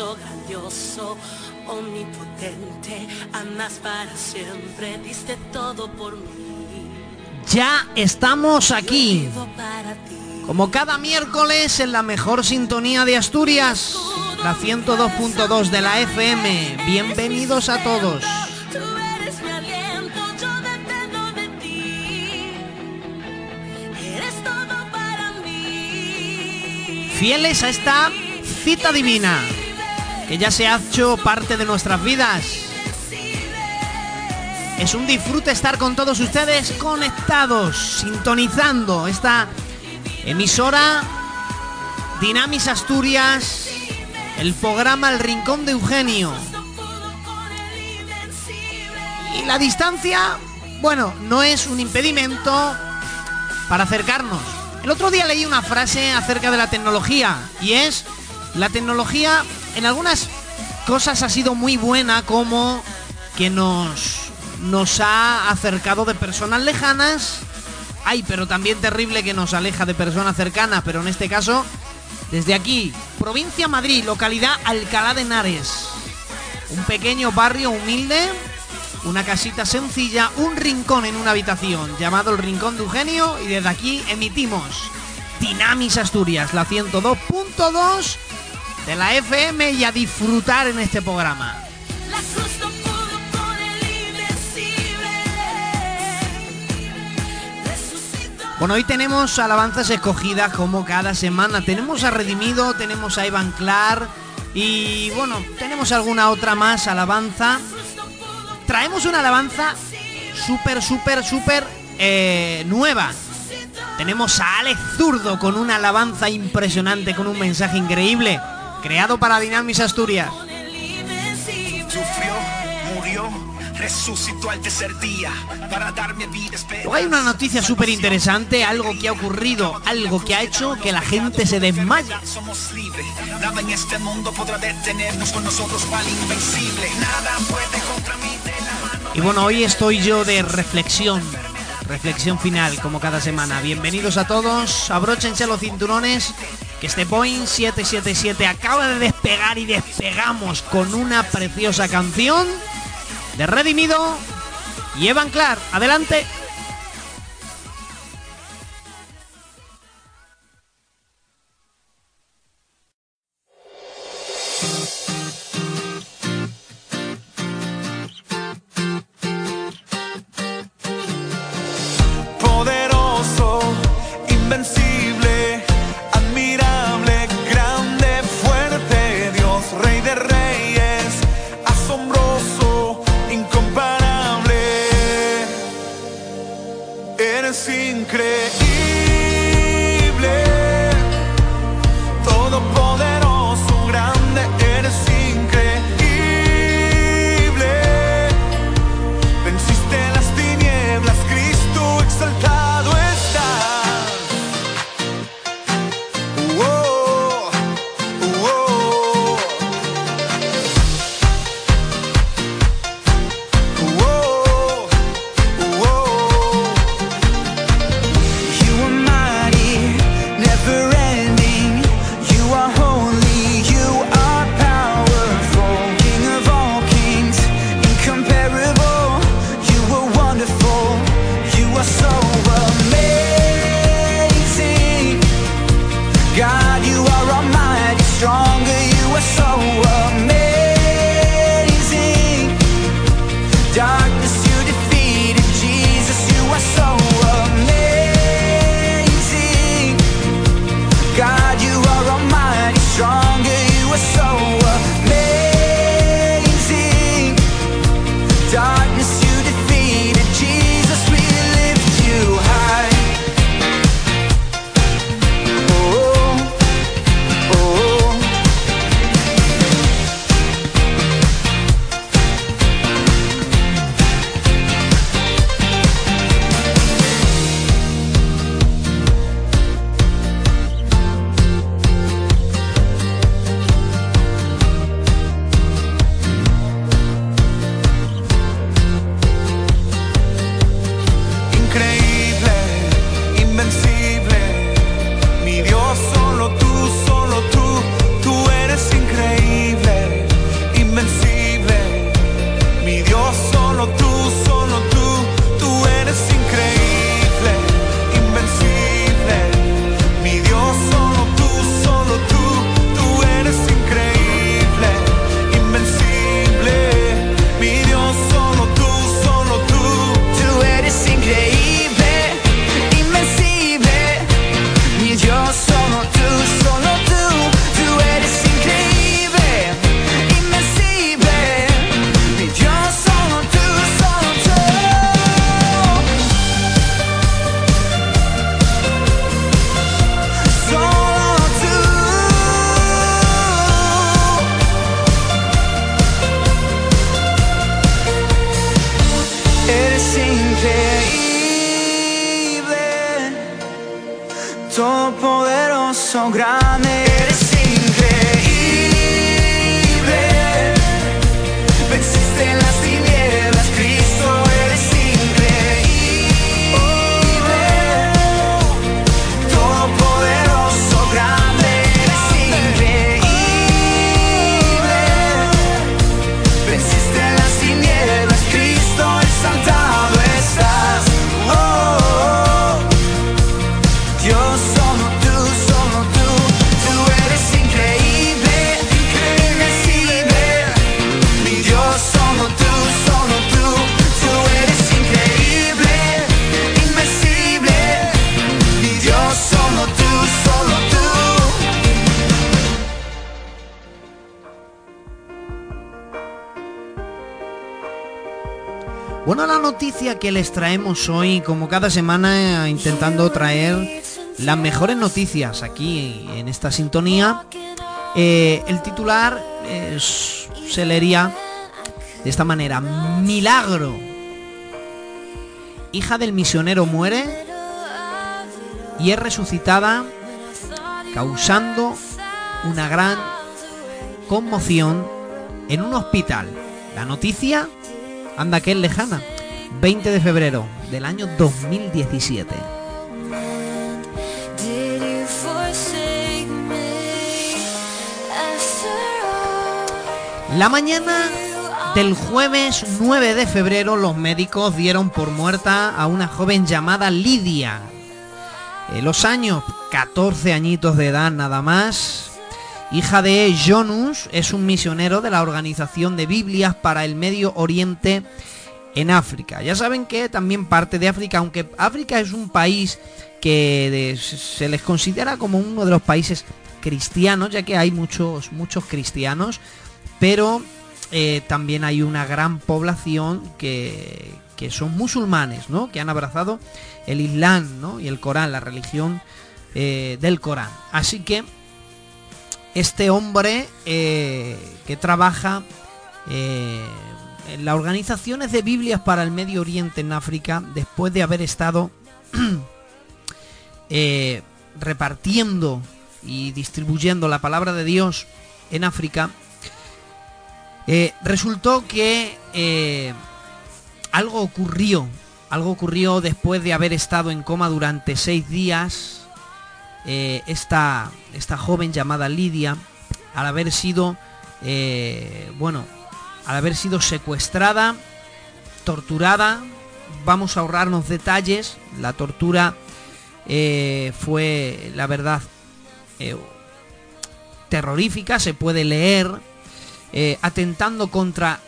Precioso, grandioso, omnipotente, amas para siempre, diste todo por mí. Ya estamos aquí, como cada miércoles en la mejor sintonía de Asturias, la 102.2 de la FM. Bienvenidos a todos. Fieles a esta cita divina, que ya se ha hecho parte de nuestras vidas. Es un disfrute estar con todos ustedes conectados, sintonizando esta emisora Dinamis Asturias, el programa El Rincón de Eugenio. Y la distancia, bueno, no es un impedimento para acercarnos. El otro día leí una frase acerca de la tecnología y es, la tecnología en algunas cosas ha sido muy buena como que nos, nos ha acercado de personas lejanas. Ay, pero también terrible que nos aleja de personas cercanas, pero en este caso, desde aquí, provincia Madrid, localidad Alcalá de Henares. Un pequeño barrio humilde, una casita sencilla, un rincón en una habitación llamado el Rincón de Eugenio y desde aquí emitimos Dinamis Asturias, la 102.2 de la FM y a disfrutar en este programa. Bueno, hoy tenemos alabanzas escogidas como cada semana. Tenemos a Redimido, tenemos a Iván Clar y bueno, tenemos alguna otra más alabanza. Traemos una alabanza súper, súper, súper eh, nueva. Tenemos a Alex Zurdo con una alabanza impresionante, con un mensaje increíble, creado para Dinamis Asturias. Sufrió, murió, resucitó al tercer día para darme vida Luego hay una noticia súper interesante, algo que ha ocurrido, algo que ha hecho que la gente se desmaya. Somos libres, nada en este mundo podrá detenernos con nosotros el invencible. Nada puede contra mí. Y bueno, hoy estoy yo de reflexión. Reflexión final, como cada semana. Bienvenidos a todos. Abróchense los cinturones. Que este Boeing 777 acaba de despegar y despegamos con una preciosa canción de Redimido y Evan Clark. Adelante. Increíble, les traemos hoy, como cada semana, eh, intentando traer las mejores noticias aquí en esta sintonía. eh, el titular es- se leería de esta manera: Milagro. Hija del misionero muere y es resucitada, causando una gran conmoción en un hospital. La noticia anda que es lejana. 20 de febrero del año 2017. Did you forsake me after all? La mañana del jueves 9 de febrero los médicos dieron por muerta a una joven llamada Lidia. En los años 14 añitos de edad nada más. Hija de Jonus, es un misionero de la Organización de Biblias para el Medio Oriente en África. Ya saben que también parte de África, aunque África es un país que se les considera como uno de los países cristianos, ya que hay muchos, muchos cristianos, pero eh, también hay una gran población que, que son musulmanes, ¿no? Que han abrazado el Islam, ¿no? Y el Corán, la religión eh, del Corán. Así que este hombre eh, que trabaja eh, en las organizaciones de Biblias para el Medio Oriente en África, después de haber estado eh, repartiendo y distribuyendo la palabra de Dios en África, eh, resultó que algo ocurrió, algo ocurrió después de haber estado en coma durante seis días. esta, esta joven llamada Lidia, al haber sido, bueno, al haber sido secuestrada, torturada, vamos a ahorrarnos detalles, la tortura eh, fue, la verdad, eh, terrorífica, se puede leer, eh, atentando contra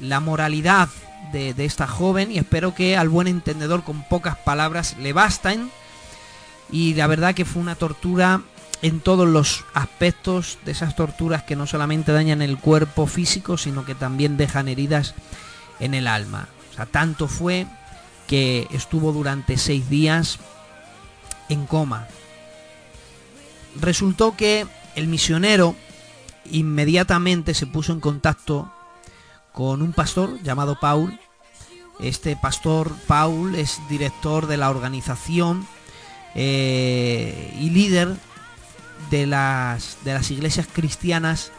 la moralidad de esta joven y espero que al buen entendedor con pocas palabras le basten. Y la verdad que fue una tortura en todos los aspectos de esas torturas que no solamente dañan el cuerpo físico, sino que también dejan heridas en el alma. O sea, tanto fue que estuvo durante seis días en coma. Resultó que el misionero inmediatamente se puso en contacto con un pastor llamado Paul. Este pastor Paul es director de la organización eh, y líder de las, de las iglesias cristianas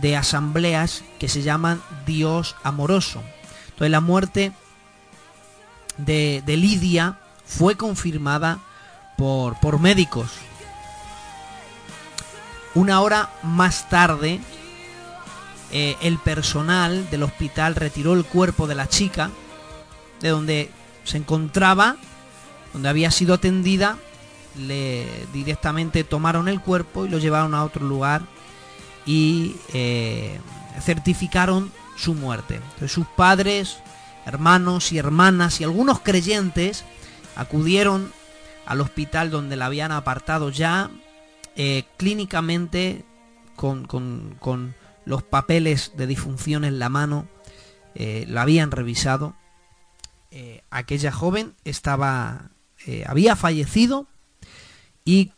de asambleas que se llaman Dios amoroso. Entonces la muerte de, de Lidia fue confirmada por, por médicos. Una hora más tarde, eh, el personal del hospital retiró el cuerpo de la chica de donde se encontraba, donde había sido atendida, le directamente tomaron el cuerpo y lo llevaron a otro lugar y eh, certificaron su muerte. Sus padres, hermanos y hermanas y algunos creyentes acudieron al hospital donde la habían apartado ya eh, clínicamente con, con- con los papeles de disfunción en la mano, eh, la habían revisado. Eh, aquella joven estaba, había fallecido y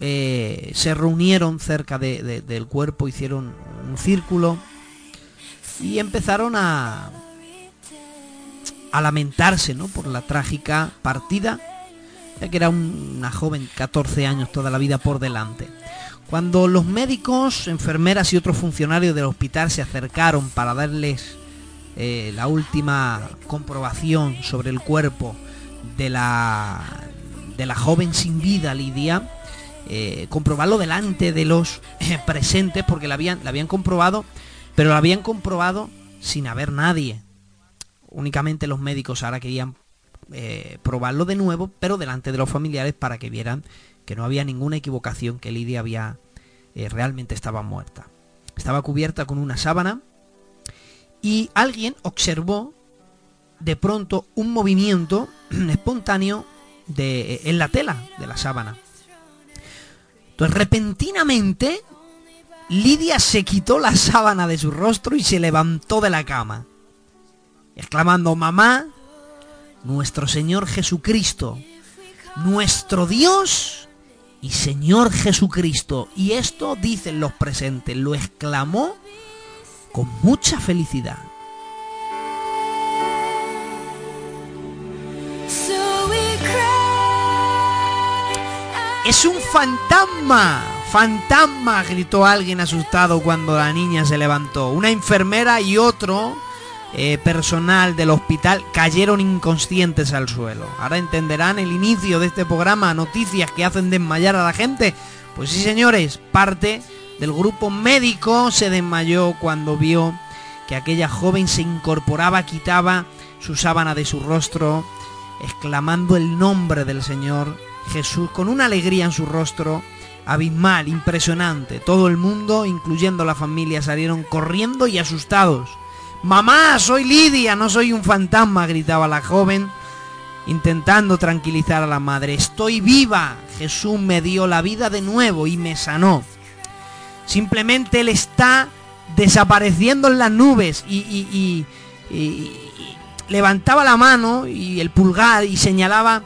eh, se reunieron cerca de- de- del cuerpo, hicieron un círculo y empezaron a, lamentarse ¿no? por la trágica partida ya que era un- una joven, 14 años, toda la vida por delante. Cuando los médicos, enfermeras y otros funcionarios del hospital se acercaron para darles eh, la última comprobación sobre el cuerpo de la, de la joven sin vida, Lidia, eh, comprobarlo delante de los eh, presentes, porque la habían, la habían comprobado, pero la habían comprobado sin haber nadie. Únicamente los médicos ahora querían eh, probarlo de nuevo, pero delante de los familiares para que vieran que no había ninguna equivocación, que Lidia había realmente estaba muerta. Estaba cubierta con una sábana y alguien observó de pronto un movimiento espontáneo de, en la tela de la sábana. Entonces repentinamente Lidia se quitó la sábana de su rostro y se levantó de la cama, exclamando, mamá, nuestro Señor Jesucristo, nuestro Dios y Señor Jesucristo. Y esto, dicen los presentes, lo exclamó con mucha felicidad. ¡Es un fantasma! ¡Fantasma! gritó alguien asustado cuando la niña se levantó. Una enfermera y otro eh, personal del hospital cayeron inconscientes al suelo. Ahora entenderán el inicio de este programa, noticias que hacen desmayar a la gente. Pues sí, señores, parte del grupo médico se desmayó cuando vio que aquella joven se incorporaba, quitaba su sábana de su rostro, exclamando el nombre del Señor Jesús con una alegría en su rostro abismal, impresionante. Todo el mundo, incluyendo la familia, salieron corriendo y asustados. Mamá, soy Lidia, no soy un fantasma, gritaba la joven, intentando tranquilizar a la madre. Estoy viva. Jesús me dio la vida de nuevo y me sanó. Simplemente Él está desapareciendo en las nubes y, y- y- levantaba la mano y el pulgar y señalaba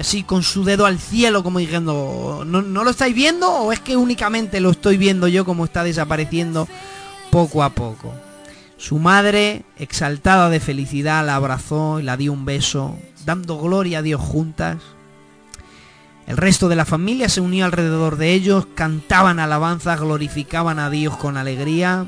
así con su dedo al cielo como diciendo, ¿no, ¿no lo estáis viendo o es que únicamente lo estoy viendo yo como está desapareciendo poco a poco? Su madre, exaltada de felicidad, la abrazó y la dio un beso, dando gloria a Dios juntas. El resto de la familia se unió alrededor de ellos, cantaban alabanzas, glorificaban a Dios con alegría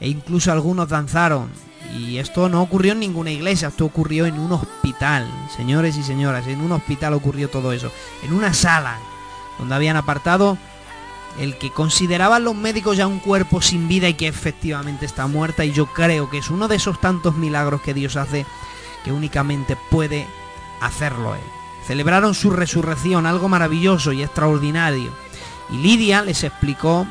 e incluso algunos danzaron. Y esto no ocurrió en ninguna iglesia, esto ocurrió en un hospital, señores y señoras, en un hospital ocurrió todo eso, en una sala donde habían apartado el que consideraban los médicos ya un cuerpo sin vida y que efectivamente está muerta y yo creo que es uno de esos tantos milagros que Dios hace que únicamente puede hacerlo Él. Celebraron su resurrección, algo maravilloso y extraordinario. Y Lidia les explicó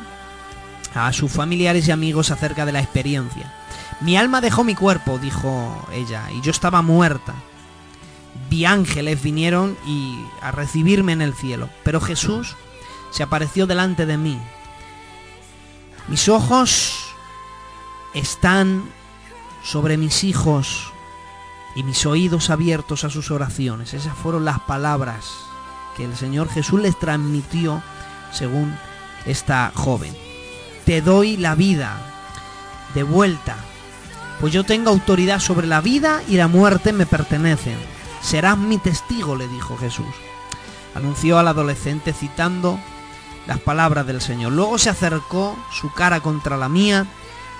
a sus familiares y amigos acerca de la experiencia. Mi alma dejó mi cuerpo, dijo ella, y yo estaba muerta. Vi ángeles vinieron y a recibirme en el cielo, pero Jesús se apareció delante de mí. Mis ojos están sobre mis hijos y mis oídos abiertos a sus oraciones. Esas fueron las palabras que el Señor Jesús les transmitió según esta joven. Te doy la vida de vuelta, pues yo tengo autoridad sobre la vida y la muerte me pertenecen. Serás mi testigo, le dijo Jesús. Anunció al adolescente citando las palabras del Señor. Luego se acercó su cara contra la mía,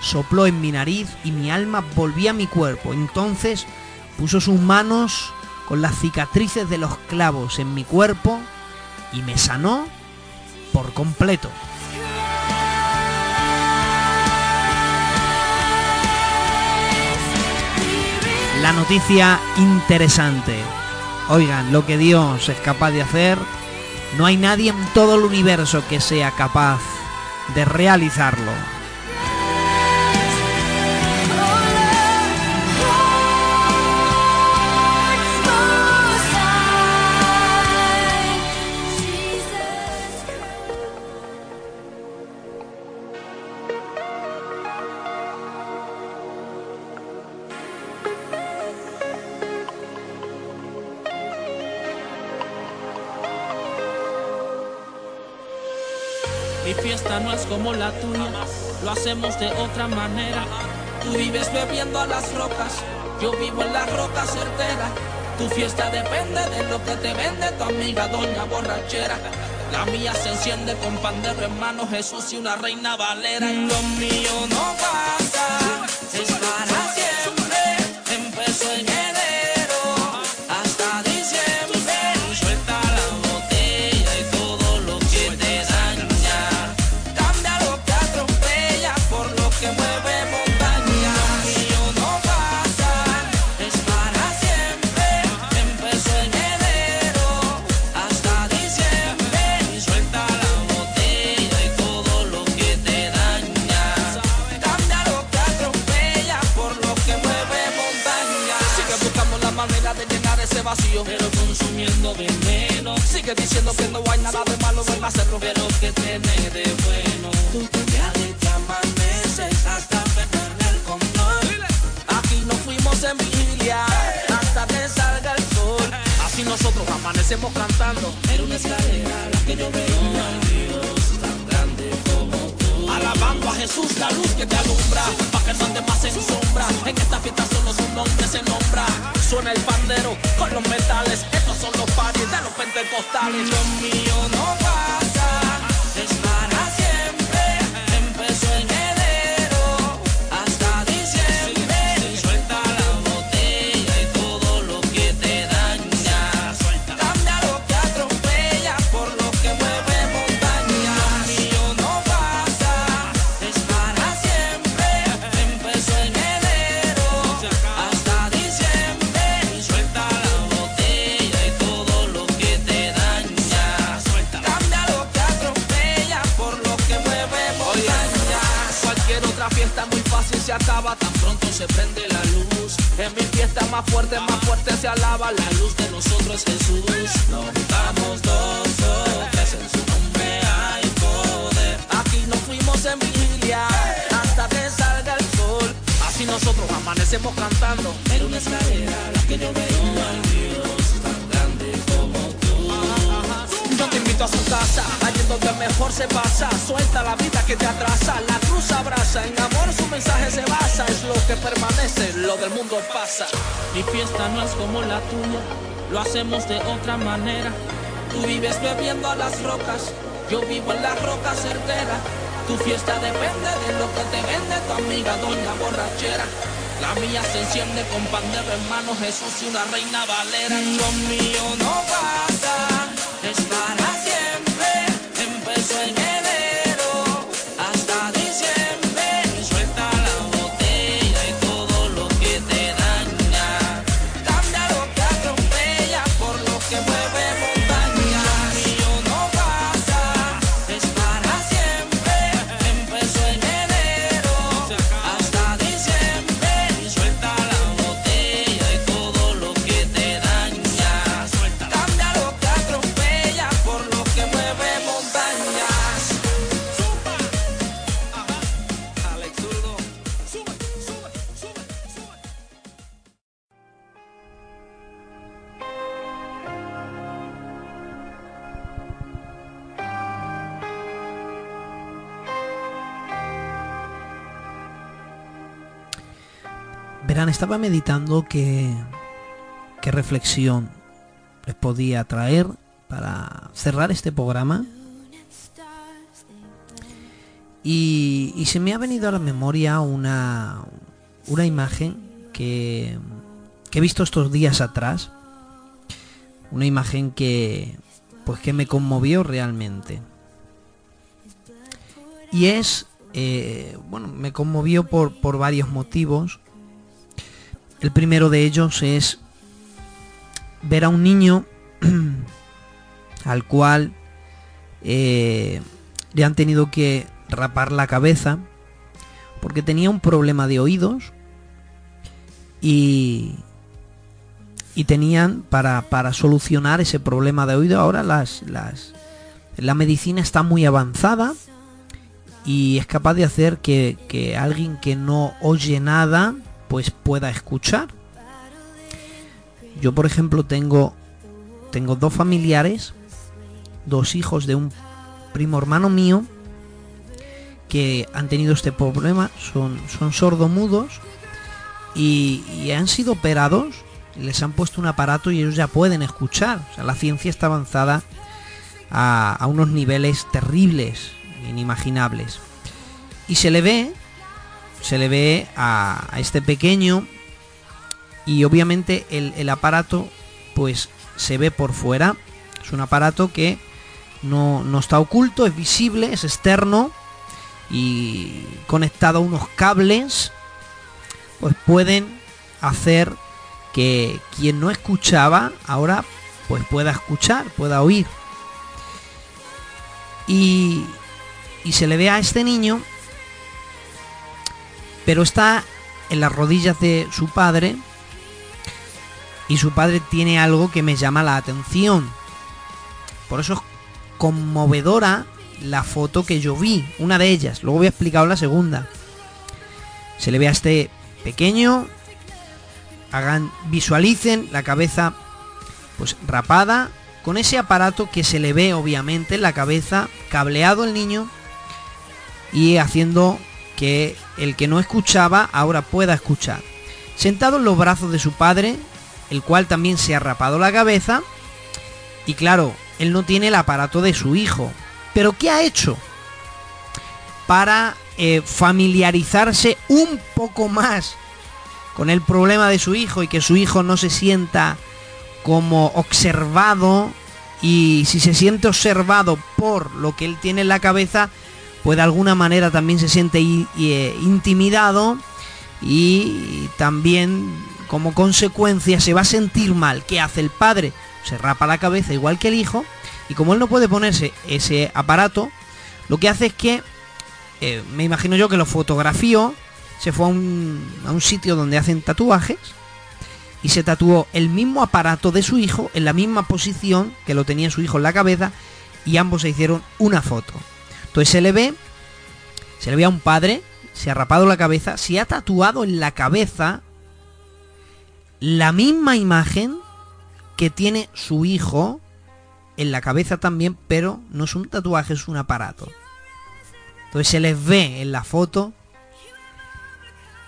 sopló en mi nariz y mi alma volvía a mi cuerpo. Entonces puso sus manos con las cicatrices de los clavos en mi cuerpo y me sanó por completo. La noticia interesante. Oigan, lo que Dios es capaz de hacer, no hay nadie en todo el universo que sea capaz de realizarlo. Fiesta no es como la tuya, lo hacemos de otra manera. Tú vives bebiendo a las rocas, yo vivo en la roca certera. Tu fiesta depende de lo que te vende tu amiga doña borrachera. La mía se enciende con pan de hermano Jesús y una reina valera. Y lo mío no pasa, es para vacío, pero consumiendo veneno. Sigue diciendo que no hay nada de malo en hacerlo, pero que tiene de bueno. Tú te te amaneces hasta perder el control. Aquí nos fuimos en vigilia hasta que salga el sol. Así nosotros amanecemos cantando. Era una escalera la que yo veo Dios tan grande como. Alabando a Jesús, la luz que te alumbra, pa' que no andes más en sombra. En esta fiesta solo su nombre se nombra. Suena el pandero con los metales. Estos son los paris de los pentecostales. Lo mío no pasa, se pasa. Suelta la vida que te atrasa, la cruz abraza. En amor su mensaje se basa, es lo que permanece, lo del mundo pasa. Mi fiesta no es como la tuya, lo hacemos de otra manera. Tú vives bebiendo a las rocas, yo vivo en la roca certera. Tu fiesta depende de lo que te vende tu amiga doña borrachera. La mía se enciende con pan de hermano Jesús y una reina valera. Lo mío no pasa, es para Estaba meditando qué, reflexión les podía traer para cerrar este programa. Y, se me ha venido a la memoria una, una imagen que, que he visto estos días atrás. Una imagen que, pues que me conmovió realmente. Y es, eh, bueno, me conmovió por, por varios motivos. El primero de ellos es ver a un niño al cual eh, le han tenido que rapar la cabeza porque tenía un problema de oídos y, y tenían para, para solucionar ese problema de oído ahora las, las la medicina está muy avanzada y es capaz de hacer que, que alguien que no oye nada pues pueda escuchar. Yo por ejemplo tengo tengo dos familiares, dos hijos de un primo hermano mío que han tenido este problema, son, son sordomudos y, han sido operados les han puesto un aparato y ellos ya pueden escuchar. O sea, la ciencia está avanzada a unos niveles terribles, inimaginables. Y se le ve, se le ve a, este pequeño y obviamente el, el aparato pues se ve por fuera. Es un aparato que no, no está oculto, es visible, es externo y conectado a unos cables pues pueden hacer que quien no escuchaba ahora pues pueda escuchar, pueda oír. Y, y se le ve a este niño, pero está en las rodillas de su padre y su padre tiene algo que me llama la atención. Por eso es conmovedora la foto que yo vi, una de ellas. Luego voy a explicar la segunda. Se le ve a este pequeño, hagan, visualicen la cabeza pues rapada con ese aparato que se le ve obviamente en la cabeza, cableado el niño y haciendo que el que no escuchaba ahora pueda escuchar. Sentado en los brazos de su padre, el cual también se ha rapado la cabeza y claro, él no tiene el aparato de su hijo. Pero ¿qué ha hecho? Para eh, familiarizarse un poco más con el problema de su hijo y que su hijo no se sienta como observado y si se siente observado por lo que él tiene en la cabeza, pues de alguna manera también se siente eh, intimidado y también como consecuencia se va a sentir mal. ¿Qué hace el padre? Se rapa la cabeza igual que el hijo y como él no puede ponerse ese aparato, lo que hace es que, eh, me imagino yo que lo fotografió, se fue a un sitio donde hacen tatuajes y se tatuó el mismo aparato de su hijo en la misma posición que lo tenía su hijo en la cabeza y ambos se hicieron una foto. Entonces se le ve, se le ve a un padre, se ha rapado la cabeza, se ha tatuado en la cabeza la misma imagen que tiene su hijo en la cabeza también, pero no es un tatuaje, es un aparato. Entonces se les ve en la foto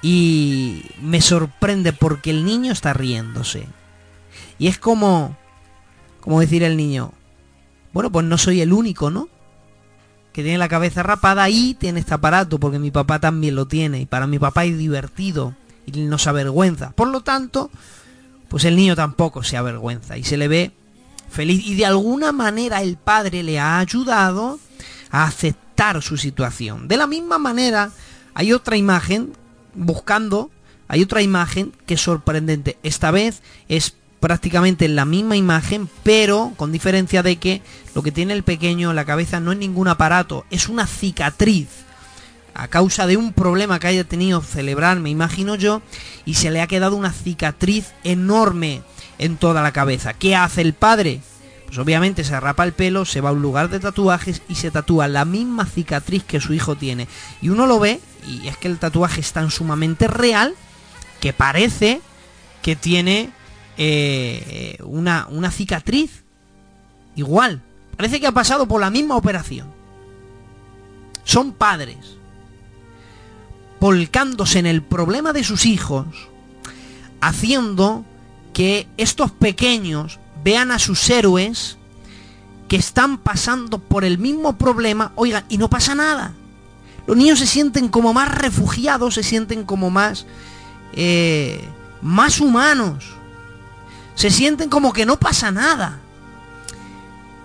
y me sorprende porque el niño está riéndose. Y es como como decir el niño, bueno, pues no soy el único, ¿no? Que tiene la cabeza rapada y tiene este aparato porque mi papá también lo tiene y para mi papá es divertido y no se avergüenza. Por lo tanto, pues el niño tampoco se avergüenza y se le ve feliz y de alguna manera el padre le ha ayudado a aceptar su situación. De la misma manera, hay otra imagen buscando, hay otra imagen que es sorprendente. Esta vez es prácticamente la misma imagen, pero con diferencia de que lo que tiene el pequeño en la cabeza no es ningún aparato, es una cicatriz a causa de un problema que haya tenido cerebral, me imagino yo, y se le ha quedado una cicatriz enorme en toda la cabeza. ¿Qué hace el padre? Pues obviamente se rapa el pelo, se va a un lugar de tatuajes y se tatúa la misma cicatriz que su hijo tiene. Y uno lo ve, y es que el tatuaje es tan sumamente real que parece que tiene eh, una, una cicatriz igual. Parece que ha pasado por la misma operación. Son padres volcándose en el problema de sus hijos, haciendo que estos pequeños vean a sus héroes que están pasando por el mismo problema, oigan, y no pasa nada. Los niños se sienten como más refugiados, se sienten como más, eh, más humanos. Se sienten como que no pasa nada.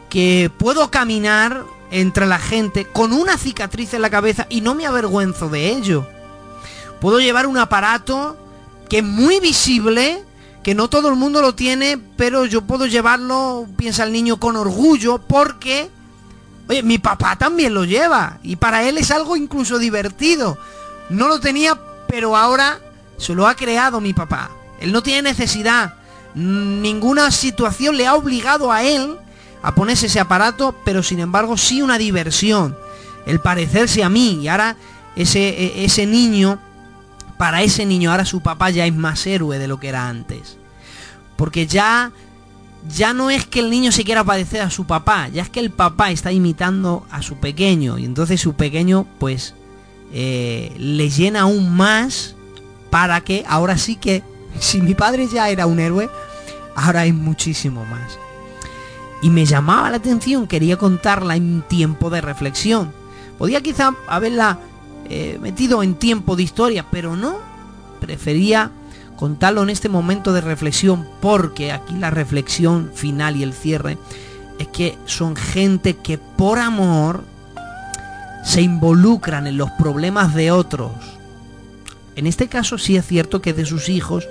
Que puedo caminar entre la gente con una cicatriz en la cabeza y no me avergüenzo de ello. Puedo llevar un aparato que es muy visible, que no todo el mundo lo tiene, pero yo puedo llevarlo, piensa el niño, con orgullo, porque, oye, mi papá también lo lleva, y para él es algo incluso divertido. No lo tenía, pero ahora se lo ha creado mi papá. Él no tiene necesidad, ninguna situación le ha obligado a él a ponerse ese aparato, pero sin embargo sí una diversión, el parecerse a mí, y ahora ese, ese niño para ese niño ahora su papá ya es más héroe de lo que era antes. Porque ya ya no es que el niño se quiera parecer a su papá, ya es que el papá está imitando a su pequeño y entonces su pequeño pues eh, le llena aún más para que ahora sí que Si mi padre ya era un héroe, ahora es muchísimo más. Y me llamaba la atención, quería contarla en tiempo de reflexión. Podía quizá haberla eh, metido en tiempo de historia, pero no. Prefería contarlo en este momento de reflexión porque aquí la reflexión final y el cierre es que son gente que por amor se involucran en los problemas de otros. En este caso sí es cierto que de sus hijos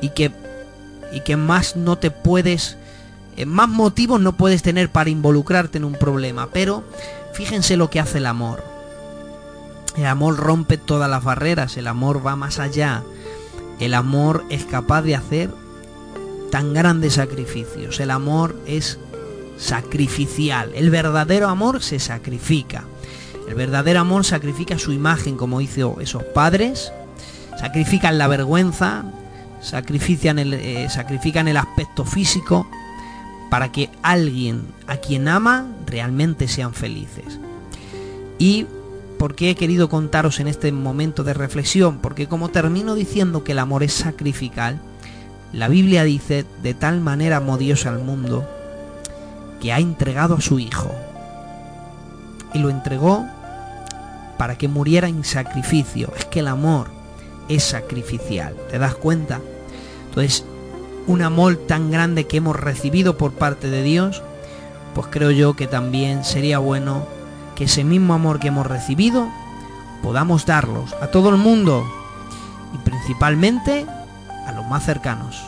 y que, y que más no te puedes, eh, más motivos no puedes tener para involucrarte en un problema. Pero fíjense lo que hace el amor. El amor rompe todas las barreras, el amor va más allá. El amor es capaz de hacer tan grandes sacrificios. El amor es sacrificial. El verdadero amor se sacrifica. El verdadero amor sacrifica su imagen, como hizo esos padres. Sacrifican la vergüenza, sacrifican el, eh, sacrifican el aspecto físico para que alguien a quien ama realmente sean felices. Y ¿por qué he querido contaros en este momento de reflexión? Porque como termino diciendo que el amor es sacrificial, la Biblia dice, de tal manera amó Dios al mundo, que ha entregado a su Hijo. Y lo entregó para que muriera en sacrificio. Es que el amor es sacrificial. ¿Te das cuenta? Entonces, un amor tan grande que hemos recibido por parte de Dios, pues creo yo que también sería bueno que ese mismo amor que hemos recibido podamos darlos a todo el mundo y principalmente a los más cercanos.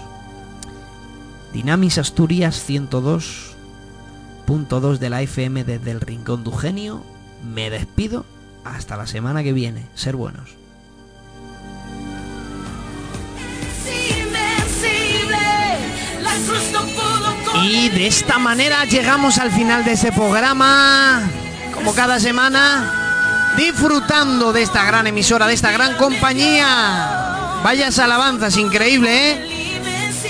Dinamis Asturias 102.2 de la FM desde el Rincón de. Me despido hasta la semana que viene. Ser buenos. Y de esta manera llegamos al final de ese programa, como cada semana, disfrutando de esta gran emisora, de esta gran compañía. Vayas alabanzas, increíble, ¿eh?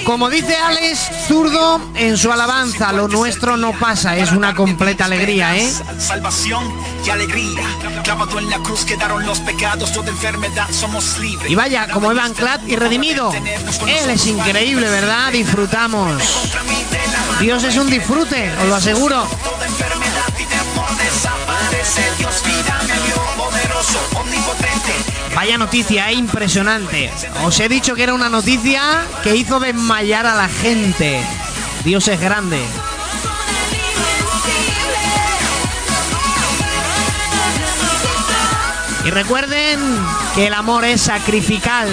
Como dice Alex Zurdo en su alabanza, lo nuestro no pasa, es una completa alegría, ¿eh? Salvación y alegría. Clavado en la cruz quedaron los pecados, toda enfermedad somos libres. Y vaya, como Evan Clad y redimido. Él es increíble, ¿verdad? Disfrutamos. Dios es un disfrute, os lo aseguro. Toda enfermedad y temor desaparece. Dios Vaya noticia, eh, impresionante. Os he dicho que era una noticia que hizo desmayar a la gente. Dios es grande. Y recuerden que el amor es sacrificial.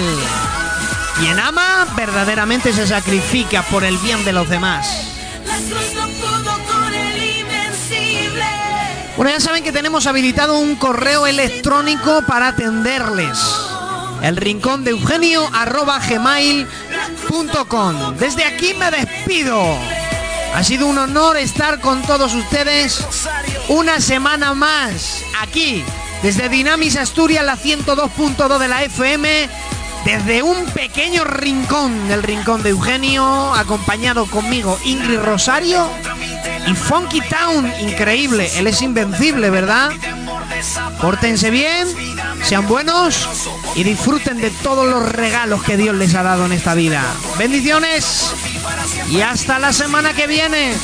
Quien ama verdaderamente se sacrifica por el bien de los demás. Bueno, ya saben que tenemos habilitado un correo electrónico para atenderles. El rincón de Eugenio arroba gmail.com. Desde aquí me despido. Ha sido un honor estar con todos ustedes una semana más aquí, desde Dinamis Asturias, la 102.2 de la FM, desde un pequeño rincón del rincón de Eugenio, acompañado conmigo Ingrid Rosario y Funky Town, increíble, él es invencible, ¿verdad? Pórtense bien, sean buenos y disfruten de todos los regalos que Dios les ha dado en esta vida. Bendiciones y hasta la semana que viene.